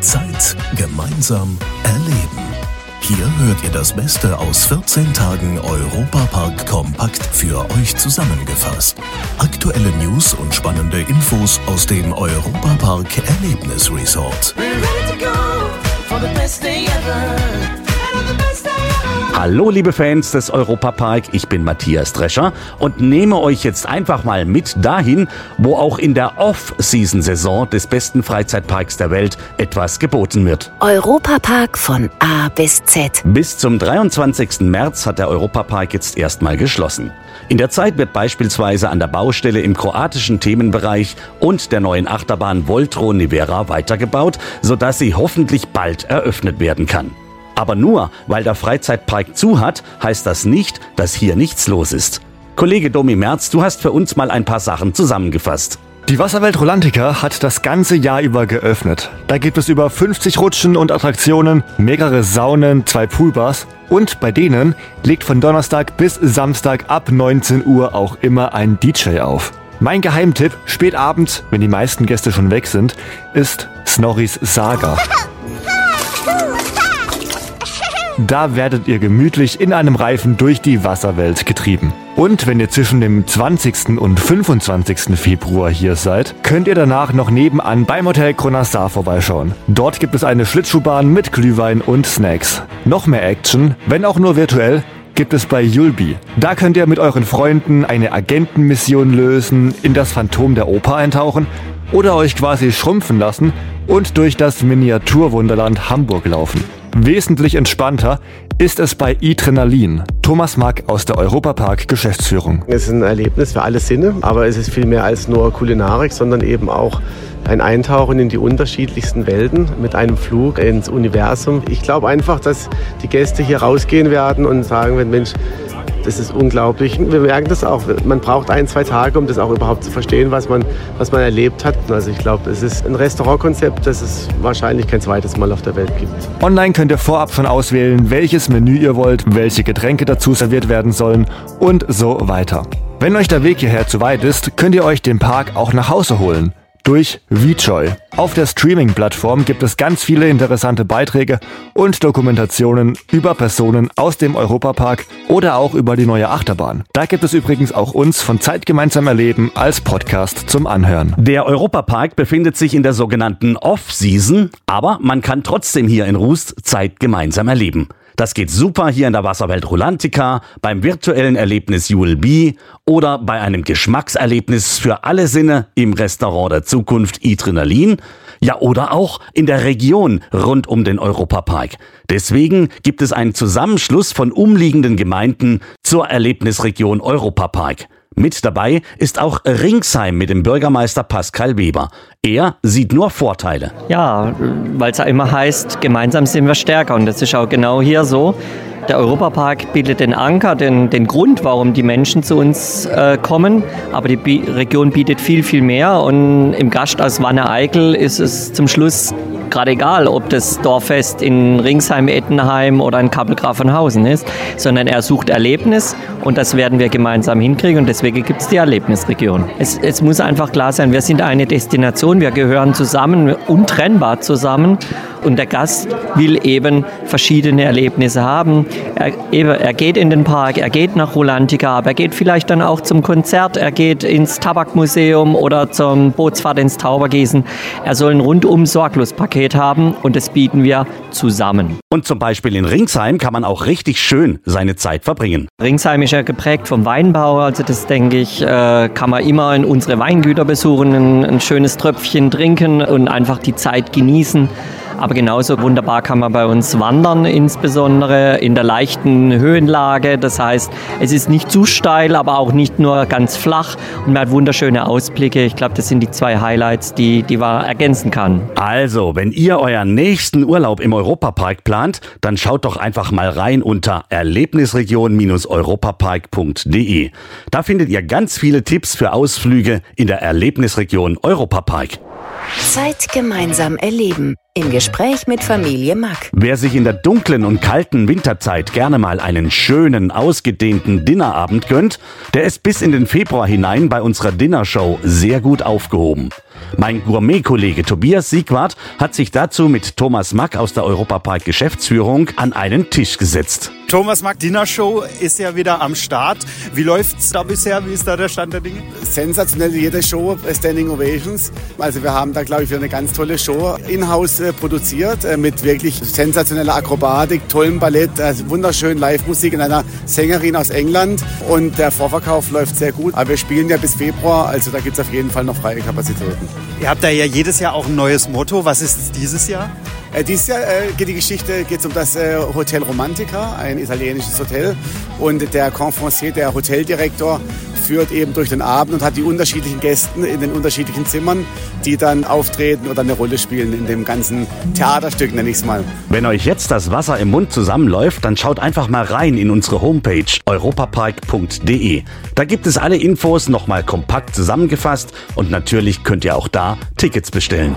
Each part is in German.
Zeit gemeinsam erleben. Hier hört ihr das Beste aus 14 Tagen Europapark kompakt für euch zusammengefasst. Aktuelle News und spannende Infos aus dem Europapark Erlebnisresort. Hallo liebe Fans des Europapark, ich bin Matthias Drescher und nehme euch jetzt einfach mal mit dahin, wo auch in der Off-Season-Saison des besten Freizeitparks der Welt etwas geboten wird. Europapark von A bis Z. Bis zum 23. März hat der Europapark jetzt erstmal geschlossen. In der Zeit wird beispielsweise an der Baustelle im kroatischen Themenbereich und der neuen Achterbahn Voltro Nivera weitergebaut, sodass sie hoffentlich bald eröffnet werden kann. Aber nur weil der Freizeitpark zu hat, heißt das nicht, dass hier nichts los ist. Kollege Domi Merz, du hast für uns mal ein paar Sachen zusammengefasst. Die Wasserwelt Rolantica hat das ganze Jahr über geöffnet. Da gibt es über 50 Rutschen und Attraktionen, mehrere Saunen, zwei Poolbars und bei denen legt von Donnerstag bis Samstag ab 19 Uhr auch immer ein DJ auf. Mein Geheimtipp, spät abends, wenn die meisten Gäste schon weg sind, ist Snorris Saga. Da werdet ihr gemütlich in einem Reifen durch die Wasserwelt getrieben. Und wenn ihr zwischen dem 20. und 25. Februar hier seid, könnt ihr danach noch nebenan beim Hotel Kronassar vorbeischauen. Dort gibt es eine Schlittschuhbahn mit Glühwein und Snacks. Noch mehr Action, wenn auch nur virtuell, gibt es bei Yulbi. Da könnt ihr mit euren Freunden eine Agentenmission lösen, in das Phantom der Oper eintauchen oder euch quasi schrumpfen lassen und durch das Miniaturwunderland Hamburg laufen. Wesentlich entspannter ist es bei Adrenalin. Thomas Mack aus der Europapark Geschäftsführung. Es ist ein Erlebnis für alle Sinne, aber es ist viel mehr als nur Kulinarik, sondern eben auch ein Eintauchen in die unterschiedlichsten Welten mit einem Flug ins Universum. Ich glaube einfach, dass die Gäste hier rausgehen werden und sagen, wenn Mensch, das ist unglaublich. Wir merken das auch. Man braucht ein, zwei Tage, um das auch überhaupt zu verstehen, was man, was man erlebt hat. Also ich glaube, es ist ein Restaurantkonzept, das es wahrscheinlich kein zweites Mal auf der Welt gibt. Online könnt ihr vorab schon auswählen, welches Menü ihr wollt, welche Getränke dazu serviert werden sollen und so weiter. Wenn euch der Weg hierher zu weit ist, könnt ihr euch den Park auch nach Hause holen durch VJoy. Auf der Streaming-Plattform gibt es ganz viele interessante Beiträge und Dokumentationen über Personen aus dem Europapark oder auch über die neue Achterbahn. Da gibt es übrigens auch uns von Zeit gemeinsam erleben als Podcast zum Anhören. Der Europapark befindet sich in der sogenannten Off-Season, aber man kann trotzdem hier in Rust Zeit gemeinsam erleben. Das geht super hier in der Wasserwelt Rolantica, beim virtuellen Erlebnis ULB oder bei einem Geschmackserlebnis für alle Sinne im Restaurant der Zukunft Adrenalin. Ja, oder auch in der Region rund um den Europapark. Deswegen gibt es einen Zusammenschluss von umliegenden Gemeinden zur Erlebnisregion Europapark. Mit dabei ist auch Ringsheim mit dem Bürgermeister Pascal Weber. Er sieht nur Vorteile. Ja, weil es ja immer heißt, gemeinsam sind wir stärker. Und das ist auch genau hier so. Der Europapark bildet den Anker, den, den Grund, warum die Menschen zu uns äh, kommen. Aber die Bi Region bietet viel, viel mehr. Und im Gast aus Wanne-Eickel ist es zum Schluss gerade egal, ob das Dorffest in Ringsheim, Ettenheim oder in Kappelgrafenhausen ist, sondern er sucht Erlebnis und das werden wir gemeinsam hinkriegen und deswegen gibt es die Erlebnisregion. Es, es muss einfach klar sein, wir sind eine Destination, wir gehören zusammen, untrennbar zusammen und der Gast will eben verschiedene Erlebnisse haben. Er, er geht in den Park, er geht nach Rolantica, aber er geht vielleicht dann auch zum Konzert, er geht ins Tabakmuseum oder zum Bootsfahrt ins Taubergießen. Er soll ein rundum sorglos Paket haben und das bieten wir zusammen. Und zum Beispiel in Ringsheim kann man auch richtig schön seine Zeit verbringen. Ringsheim ist ja geprägt vom Weinbau, also das denke ich, äh, kann man immer in unsere Weingüter besuchen, ein, ein schönes Tröpfchen trinken und einfach die Zeit genießen. Aber genauso wunderbar kann man bei uns wandern, insbesondere in der leichten Höhenlage. Das heißt, es ist nicht zu steil, aber auch nicht nur ganz flach und man hat wunderschöne Ausblicke. Ich glaube, das sind die zwei Highlights, die, die man ergänzen kann. Also, wenn ihr euren nächsten Urlaub im Europapark plant, dann schaut doch einfach mal rein unter erlebnisregion-europapark.de. Da findet ihr ganz viele Tipps für Ausflüge in der Erlebnisregion Europapark. Zeit gemeinsam erleben. Im Gespräch mit Familie Mack. Wer sich in der dunklen und kalten Winterzeit gerne mal einen schönen, ausgedehnten Dinnerabend gönnt, der ist bis in den Februar hinein bei unserer Dinnershow sehr gut aufgehoben. Mein Gourmet-Kollege Tobias Siegwart hat sich dazu mit Thomas Mack aus der Europapark Geschäftsführung an einen Tisch gesetzt. Thomas Mack Dinner Show ist ja wieder am Start. Wie läuft's da bisher? Wie ist da der Stand der Dinge? Sensationell jede Show, Standing Ovations. Also wir haben da, glaube ich, wieder eine ganz tolle Show in-house äh, produziert äh, mit wirklich sensationeller Akrobatik, tollem Ballett, also wunderschön Live-Musik in einer Sängerin aus England. Und der Vorverkauf läuft sehr gut. Aber wir spielen ja bis Februar, also da gibt es auf jeden Fall noch freie Kapazitäten. Ihr habt da ja jedes Jahr auch ein neues Motto. Was ist dieses Jahr? Äh, dieses Jahr äh, geht die Geschichte geht's um das äh, Hotel Romantica, ein italienisches Hotel. Und der Conferencier, der Hoteldirektor, führt eben durch den Abend und hat die unterschiedlichen Gästen in den unterschiedlichen Zimmern, die dann auftreten oder eine Rolle spielen in dem ganzen Theaterstück, nenne ich es mal. Wenn euch jetzt das Wasser im Mund zusammenläuft, dann schaut einfach mal rein in unsere Homepage europapark.de. Da gibt es alle Infos nochmal kompakt zusammengefasst und natürlich könnt ihr auch da Tickets bestellen.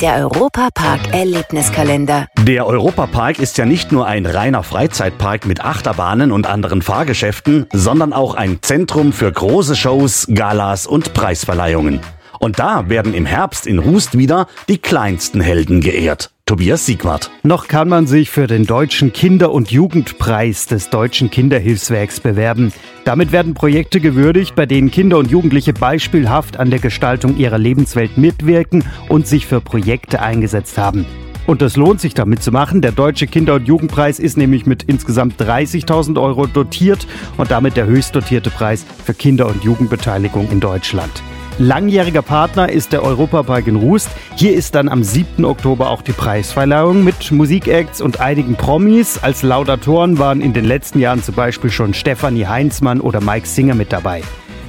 Der Europapark Erlebniskalender. Der Europapark ist ja nicht nur ein reiner Freizeitpark mit Achterbahnen und anderen Fahrgeschäften, sondern auch ein Zentrum für große Shows, Galas und Preisverleihungen. Und da werden im Herbst in Rust wieder die kleinsten Helden geehrt. Tobias Siegwart. Noch kann man sich für den Deutschen Kinder- und Jugendpreis des Deutschen Kinderhilfswerks bewerben. Damit werden Projekte gewürdigt, bei denen Kinder und Jugendliche beispielhaft an der Gestaltung ihrer Lebenswelt mitwirken und sich für Projekte eingesetzt haben. Und das lohnt sich damit zu machen. Der Deutsche Kinder- und Jugendpreis ist nämlich mit insgesamt 30.000 Euro dotiert und damit der höchst dotierte Preis für Kinder- und Jugendbeteiligung in Deutschland. Langjähriger Partner ist der Europapark in Rust. Hier ist dann am 7. Oktober auch die Preisverleihung mit Musikacts und einigen Promis. Als Laudatoren waren in den letzten Jahren zum Beispiel schon Stefanie Heinzmann oder Mike Singer mit dabei.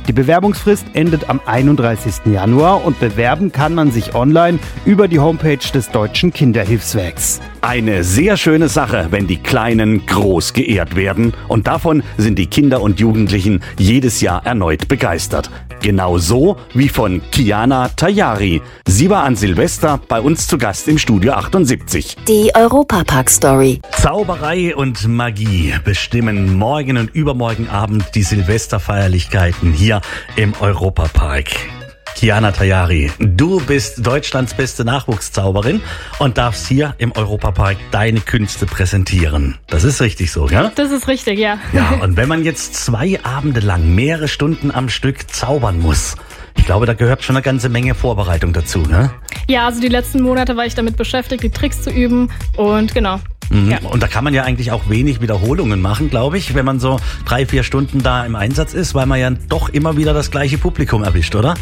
Die Bewerbungsfrist endet am 31. Januar und bewerben kann man sich online über die Homepage des Deutschen Kinderhilfswerks. Eine sehr schöne Sache, wenn die Kleinen groß geehrt werden. Und davon sind die Kinder und Jugendlichen jedes Jahr erneut begeistert. Genau so wie von Kiana Tayari. Sie war an Silvester bei uns zu Gast im Studio 78. Die Europapark-Story. Zauberei und Magie bestimmen morgen und übermorgen Abend die Silvesterfeierlichkeiten hier im Europapark. Kiana Tayari, du bist Deutschlands beste Nachwuchszauberin und darfst hier im Europapark deine Künste präsentieren. Das ist richtig so, ja? Das ist richtig, ja. Ja, und wenn man jetzt zwei Abende lang mehrere Stunden am Stück zaubern muss, ich glaube, da gehört schon eine ganze Menge Vorbereitung dazu, ne? Ja, also die letzten Monate war ich damit beschäftigt, die Tricks zu üben und genau. Mhm. Ja. Und da kann man ja eigentlich auch wenig Wiederholungen machen, glaube ich, wenn man so drei, vier Stunden da im Einsatz ist, weil man ja doch immer wieder das gleiche Publikum erwischt, oder?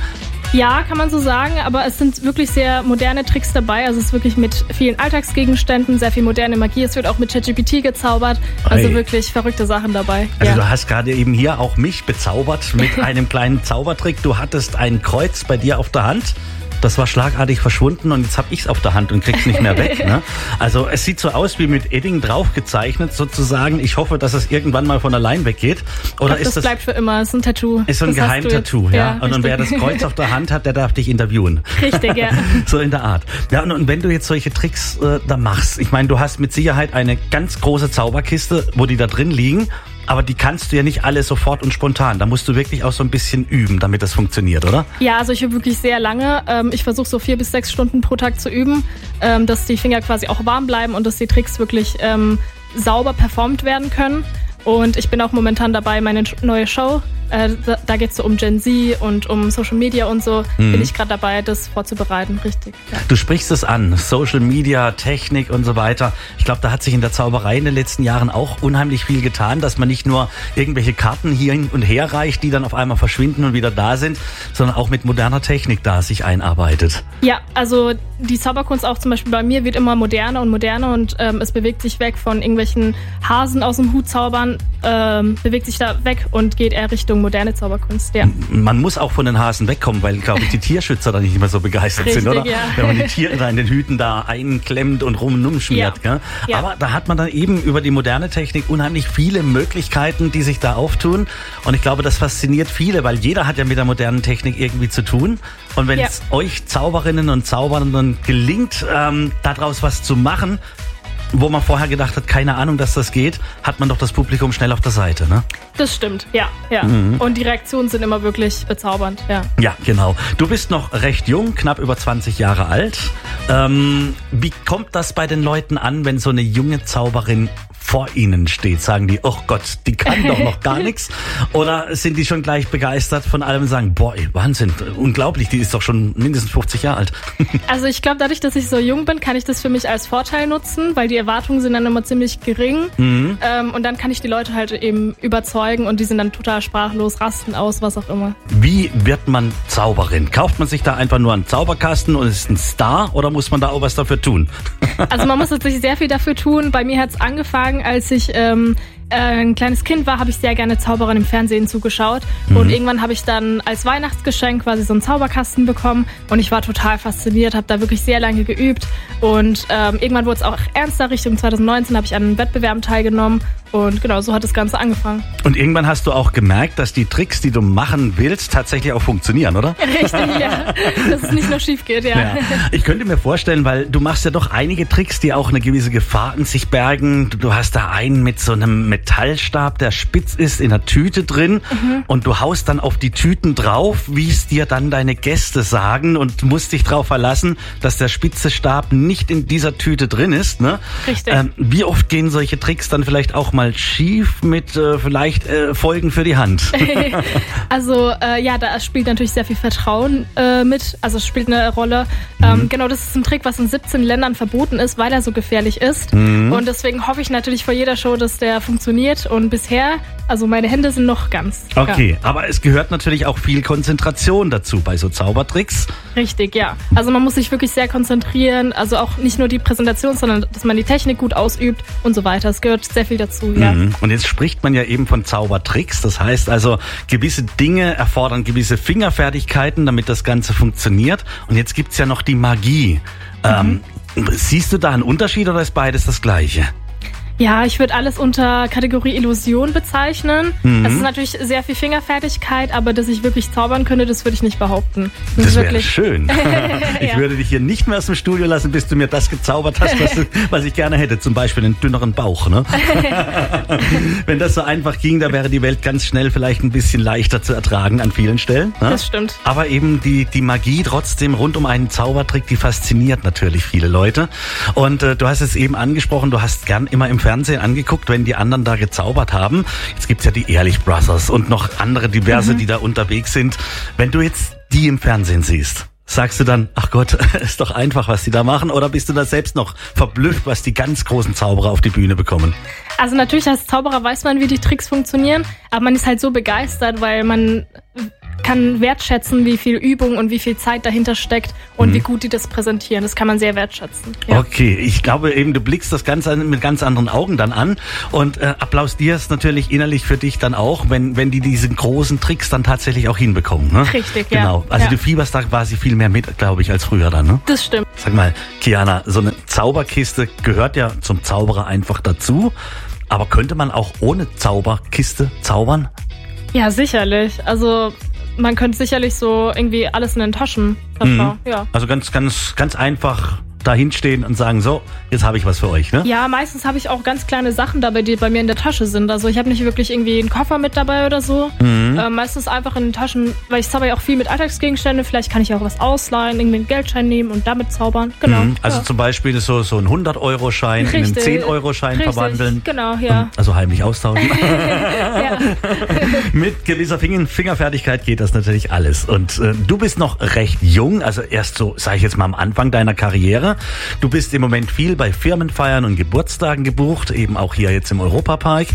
Ja, kann man so sagen, aber es sind wirklich sehr moderne Tricks dabei. Also es ist wirklich mit vielen Alltagsgegenständen, sehr viel moderne Magie. Es wird auch mit ChatGPT gezaubert. Also Ei. wirklich verrückte Sachen dabei. Also ja. du hast gerade eben hier auch mich bezaubert mit einem kleinen Zaubertrick. Du hattest ein Kreuz bei dir auf der Hand das war schlagartig verschwunden und jetzt habe ich es auf der Hand und krieg's nicht mehr weg. Ne? Also es sieht so aus wie mit Edding draufgezeichnet sozusagen. Ich hoffe, dass es irgendwann mal von allein weggeht. Oder glaub, ist das, das bleibt für immer. Es ist ein Tattoo. Ist so ein Geheimtattoo, ja. ja und, und wer das Kreuz auf der Hand hat, der darf dich interviewen. Richtig, ja. so in der Art. Ja und, und wenn du jetzt solche Tricks äh, da machst, ich meine, du hast mit Sicherheit eine ganz große Zauberkiste, wo die da drin liegen aber die kannst du ja nicht alle sofort und spontan. Da musst du wirklich auch so ein bisschen üben, damit das funktioniert, oder? Ja, also ich übe wirklich sehr lange. Ähm, ich versuche so vier bis sechs Stunden pro Tag zu üben, ähm, dass die Finger quasi auch warm bleiben und dass die Tricks wirklich ähm, sauber performt werden können. Und ich bin auch momentan dabei, meine neue Show äh, da, da geht es so um Gen Z und um Social Media und so. Mhm. Bin ich gerade dabei, das vorzubereiten, richtig. Ja. Du sprichst es an, Social Media, Technik und so weiter. Ich glaube, da hat sich in der Zauberei in den letzten Jahren auch unheimlich viel getan, dass man nicht nur irgendwelche Karten hier und her reicht, die dann auf einmal verschwinden und wieder da sind, sondern auch mit moderner Technik da sich einarbeitet. Ja, also die Zauberkunst auch zum Beispiel bei mir wird immer moderner und moderner und ähm, es bewegt sich weg von irgendwelchen Hasen aus dem Hut zaubern, ähm, bewegt sich da weg und geht eher Richtung Richtung moderne Zauberkunst, ja. Man muss auch von den Hasen wegkommen, weil, glaube ich, die Tierschützer da nicht mehr so begeistert Richtig, sind, oder? Ja. Wenn man die Tiere da in den Hüten da einklemmt und rum und umschmiert. Ja. Ja. Aber da hat man dann eben über die moderne Technik unheimlich viele Möglichkeiten, die sich da auftun. Und ich glaube, das fasziniert viele, weil jeder hat ja mit der modernen Technik irgendwie zu tun. Und wenn es euch Zauberinnen und Zaubern gelingt, ähm, daraus was zu machen, wo man vorher gedacht hat, keine Ahnung, dass das geht, hat man doch das Publikum schnell auf der Seite, ne? Das stimmt, ja, ja. Mhm. Und die Reaktionen sind immer wirklich bezaubernd, ja. Ja, genau. Du bist noch recht jung, knapp über 20 Jahre alt. Ähm, wie kommt das bei den Leuten an, wenn so eine junge Zauberin vor ihnen steht? Sagen die, oh Gott, die kann doch noch gar nichts? Oder sind die schon gleich begeistert von allem und sagen, boah, ey, Wahnsinn, unglaublich, die ist doch schon mindestens 50 Jahre alt. Also ich glaube, dadurch, dass ich so jung bin, kann ich das für mich als Vorteil nutzen, weil die Erwartungen sind dann immer ziemlich gering. Mhm. Ähm, und dann kann ich die Leute halt eben überzeugen und die sind dann total sprachlos, rasten aus, was auch immer. Wie wird man Zauberin? Kauft man sich da einfach nur einen Zauberkasten und ist ein Star oder muss man da auch was dafür tun? Also man muss natürlich sehr viel dafür tun. Bei mir hat es angefangen, als ich ähm, äh, ein kleines Kind war, habe ich sehr gerne Zauberern im Fernsehen zugeschaut. Mhm. Und irgendwann habe ich dann als Weihnachtsgeschenk quasi so einen Zauberkasten bekommen. Und ich war total fasziniert, habe da wirklich sehr lange geübt. Und ähm, irgendwann wurde es auch ernster. Richtung 2019 habe ich an Wettbewerben teilgenommen und genau, so hat das Ganze angefangen. Und irgendwann hast du auch gemerkt, dass die Tricks, die du machen willst, tatsächlich auch funktionieren, oder? Richtig, ja. Dass es nicht nur schief geht, ja. ja. Ich könnte mir vorstellen, weil du machst ja doch einige Tricks, die auch eine gewisse Gefahr in sich bergen. Du hast da einen mit so einem Metallstab, der spitz ist, in der Tüte drin. Mhm. Und du haust dann auf die Tüten drauf, wie es dir dann deine Gäste sagen und musst dich darauf verlassen, dass der spitze Stab nicht in dieser Tüte drin ist. Ne? Richtig. Ähm, wie oft gehen solche Tricks dann vielleicht auch mal schief mit äh, vielleicht äh, Folgen für die Hand? also äh, ja, da spielt natürlich sehr viel Vertrauen äh, mit, also spielt eine Rolle. Ähm, mhm. Genau, das ist ein Trick, was in 17 Ländern verboten ist, weil er so gefährlich ist. Mhm. Und deswegen hoffe ich natürlich vor jeder Show, dass der funktioniert. Und bisher, also meine Hände sind noch ganz. Okay, ja. aber es gehört natürlich auch viel Konzentration dazu bei so Zaubertricks. Richtig, ja. Also man muss sich wirklich sehr konzentrieren. Also auch nicht nur die Präsentation, sondern dass man die Technik gut ausübt und so weiter. Es gehört sehr viel dazu ja. Mhm. Und jetzt spricht man ja eben von Zaubertricks. Das heißt also, gewisse Dinge erfordern gewisse Fingerfertigkeiten, damit das Ganze funktioniert. Und jetzt gibt's ja noch die Magie. Mhm. Ähm, siehst du da einen Unterschied oder ist beides das Gleiche? Ja, ich würde alles unter Kategorie Illusion bezeichnen. Mhm. Es ist natürlich sehr viel Fingerfertigkeit, aber dass ich wirklich zaubern könnte, das würde ich nicht behaupten. Das, das wäre schön. ich ja. würde dich hier nicht mehr aus dem Studio lassen, bis du mir das gezaubert hast, was, was ich gerne hätte. Zum Beispiel einen dünneren Bauch. Ne? Wenn das so einfach ging, da wäre die Welt ganz schnell vielleicht ein bisschen leichter zu ertragen an vielen Stellen. Ne? Das stimmt. Aber eben die, die Magie trotzdem rund um einen Zaubertrick, die fasziniert natürlich viele Leute. Und äh, du hast es eben angesprochen, du hast gern immer im Fernsehen Fernsehen angeguckt, wenn die anderen da gezaubert haben. Jetzt gibt's ja die Ehrlich Brothers und noch andere diverse, mhm. die da unterwegs sind. Wenn du jetzt die im Fernsehen siehst, sagst du dann, ach Gott, ist doch einfach, was die da machen? Oder bist du da selbst noch verblüfft, was die ganz großen Zauberer auf die Bühne bekommen? Also natürlich als Zauberer weiß man, wie die Tricks funktionieren, aber man ist halt so begeistert, weil man kann wertschätzen, wie viel Übung und wie viel Zeit dahinter steckt und mhm. wie gut die das präsentieren. Das kann man sehr wertschätzen. Ja. Okay, ich glaube eben, du blickst das Ganze mit ganz anderen Augen dann an und äh, applaudierst natürlich innerlich für dich dann auch, wenn, wenn die diesen großen Tricks dann tatsächlich auch hinbekommen. Ne? Richtig, ja. Genau. Also ja. du fieberst da quasi viel mehr mit, glaube ich, als früher dann. Ne? Das stimmt. Sag mal, Kiana, so eine Zauberkiste gehört ja zum Zauberer einfach dazu. Aber könnte man auch ohne Zauberkiste zaubern? Ja, sicherlich. Also man könnte sicherlich so irgendwie alles in den Taschen. Mhm. Ja. Also ganz, ganz, ganz einfach dahinstehen und sagen, so, jetzt habe ich was für euch, ne? Ja, meistens habe ich auch ganz kleine Sachen dabei, die bei mir in der Tasche sind. Also ich habe nicht wirklich irgendwie einen Koffer mit dabei oder so. Mhm. Äh, meistens einfach in den Taschen, weil ich zauber ja auch viel mit Alltagsgegenständen. Vielleicht kann ich auch was ausleihen, irgendwie einen Geldschein nehmen und damit zaubern. Genau. Mhm. Also ja. zum Beispiel so, so ein 100-Euro-Schein in einen 10-Euro-Schein verwandeln. Genau, ja. Also heimlich austauschen. mit gewisser Fingerfertigkeit geht das natürlich alles. Und äh, du bist noch recht jung, also erst so, sage ich jetzt mal am Anfang deiner Karriere. Du bist im Moment viel bei Firmenfeiern und Geburtstagen gebucht, eben auch hier jetzt im Europapark.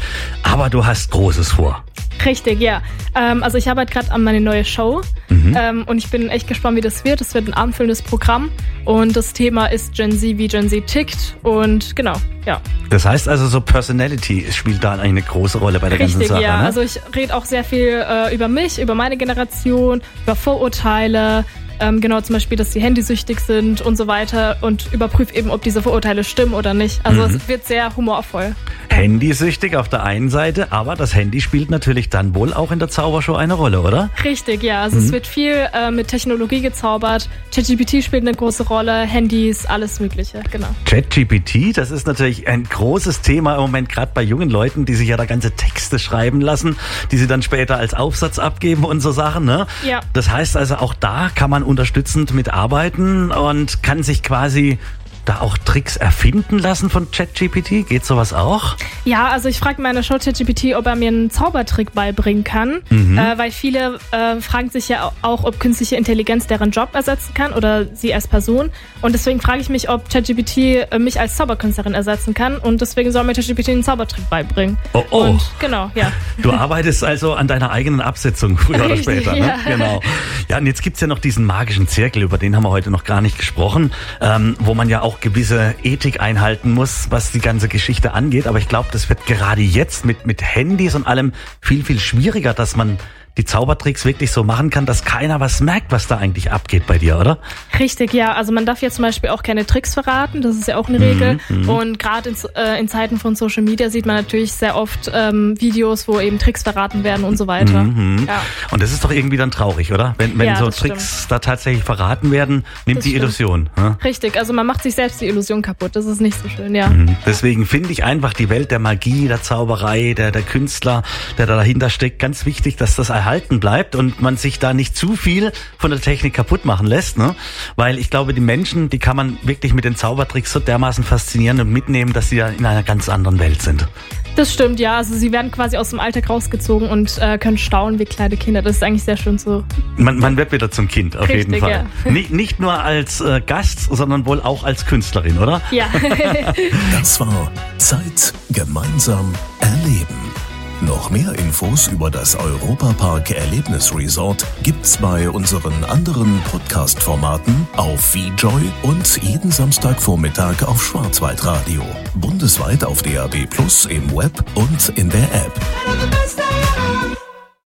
Aber du hast Großes vor. Richtig, ja. Ähm, also ich arbeite gerade an meine neue Show mhm. ähm, und ich bin echt gespannt, wie das wird. Es wird ein abendfüllendes Programm und das Thema ist Gen Z, wie Gen Z tickt und genau, ja. Das heißt also so Personality spielt da eine große Rolle bei der Richtig, ganzen Sache, ja. Ne? Also ich rede auch sehr viel äh, über mich, über meine Generation, über Vorurteile, ähm, genau zum Beispiel, dass sie handysüchtig sind und so weiter und überprüfe eben, ob diese Vorurteile stimmen oder nicht. Also Mhm. es wird sehr humorvoll. Handysüchtig auf der einen Seite, aber das Handy spielt natürlich dann wohl auch in der Zaubershow eine Rolle, oder? Richtig, ja. Also Mhm. es wird viel äh, mit Technologie gezaubert. ChatGPT spielt eine große Rolle, Handys, alles Mögliche, genau. ChatGPT, das ist natürlich ein großes Thema im Moment, gerade bei jungen Leuten, die sich ja da ganze Texte schreiben lassen, die sie dann später als Aufsatz abgeben und so Sachen. Ne? Ja. Das heißt also, auch da kann man unterstützend mitarbeiten und kann sich quasi da auch Tricks erfinden lassen von ChatGPT? Geht sowas auch? Ja, also ich frage meine Show ChatGPT, ob er mir einen Zaubertrick beibringen kann, Mhm. äh, weil viele äh, fragen sich ja auch, ob künstliche Intelligenz deren Job ersetzen kann oder sie als Person. Und deswegen frage ich mich, ob ChatGPT äh, mich als Zauberkünstlerin ersetzen kann. Und deswegen soll mir ChatGPT einen Zaubertrick beibringen. Oh, oh. Und genau, ja. Du arbeitest also an deiner eigenen Absetzung früher oder später. Ne? ja. Genau. Ja, und jetzt gibt's ja noch diesen magischen Zirkel, über den haben wir heute noch gar nicht gesprochen, ähm, wo man ja auch gewisse Ethik einhalten muss, was die ganze Geschichte angeht. Aber ich glaube, das wird gerade jetzt mit, mit Handys und allem viel, viel schwieriger, dass man die Zaubertricks wirklich so machen kann, dass keiner was merkt, was da eigentlich abgeht bei dir, oder? Richtig, ja. Also man darf ja zum Beispiel auch keine Tricks verraten, das ist ja auch eine Regel. mhm. Und gerade in, äh, in Zeiten von Social Media sieht man natürlich sehr oft ähm, Videos, wo eben Tricks verraten werden und so weiter. Mhm. Ja. Und das ist doch irgendwie dann traurig, oder? Wenn, wenn Ja, so Tricks da tatsächlich verraten werden, nimmt Das die stimmt. Illusion. Ne? Richtig, also man macht sich selbst die Illusion kaputt. Das ist nicht so schön, ja. Mhm. Deswegen finde ich einfach die Welt der Magie, der Zauberei, der, der Künstler, der da dahinter steckt, ganz wichtig, dass das erhalten bleibt und man sich da nicht zu viel von der Technik kaputt machen lässt. Ne? Weil ich glaube, die Menschen, die kann man wirklich mit den Zaubertricks so dermaßen faszinieren und mitnehmen, dass sie ja in einer ganz anderen Welt sind. Das stimmt, ja. Also sie werden quasi aus dem Alltag rausgezogen und äh, können staunen wie kleine Kinder. Das ist eigentlich sehr schön so. Man, man wird wieder zum Kind, auf jeden Richtig, Fall. Nicht, nicht nur als äh, Gast, sondern wohl auch als Künstlerin, oder? Ja. Das war Zeit gemeinsam erleben. Noch mehr Infos über das Europapark Erlebnis Resort gibt's bei unseren anderen Podcast-Formaten auf VJoy und jeden Samstagvormittag auf Schwarzwaldradio. Bundesweit auf DAB Plus im Web und in der App.